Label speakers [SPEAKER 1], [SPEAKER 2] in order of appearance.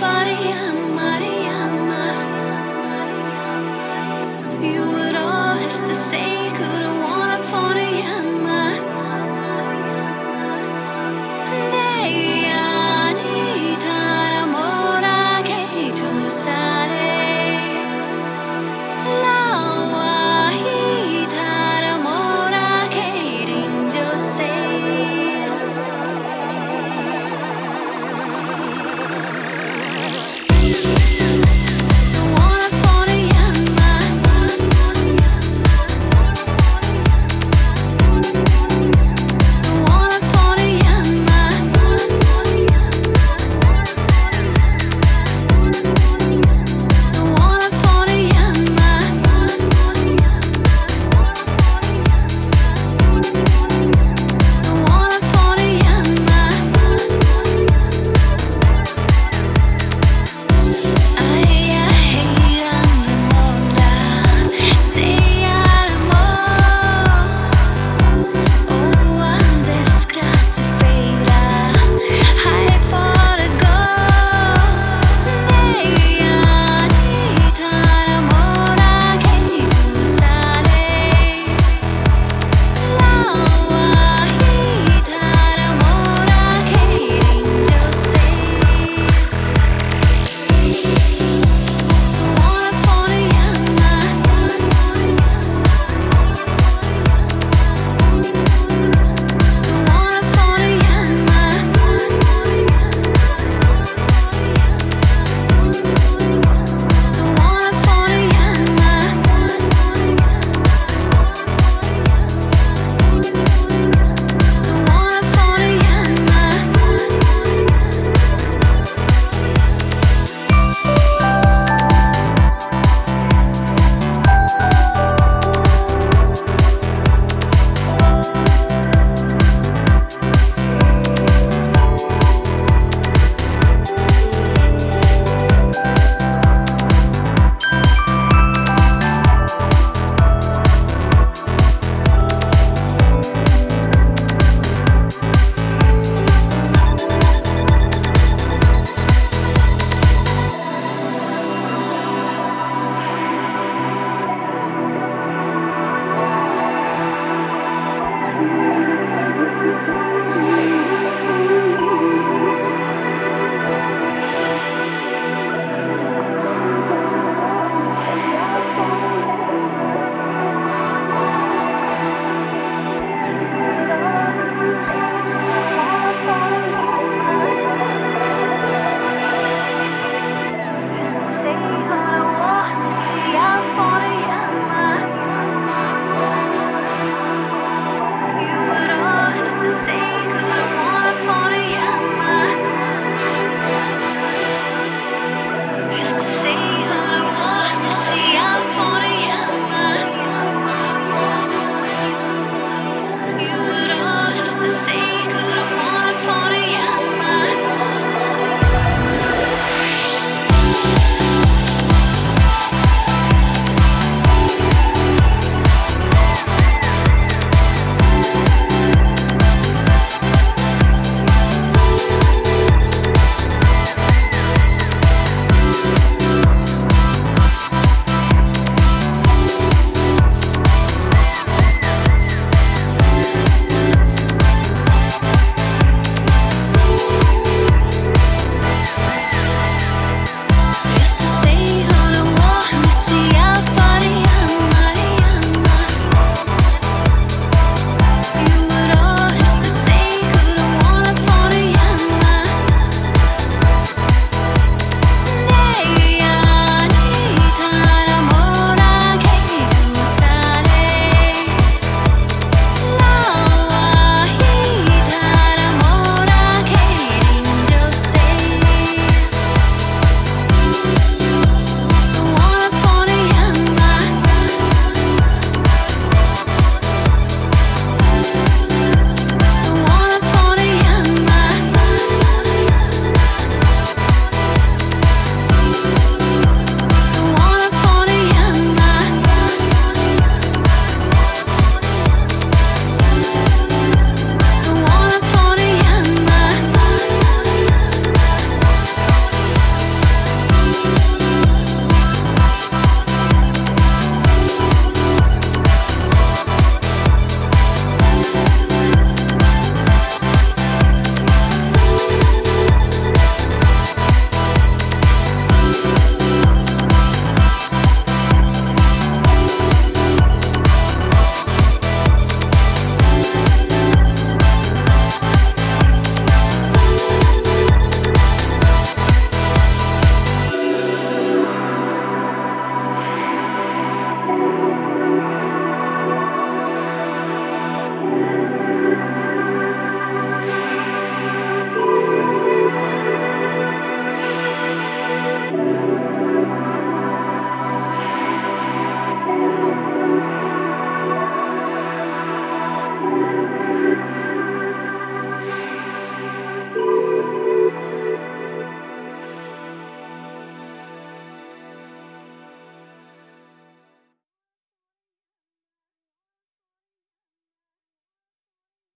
[SPEAKER 1] faria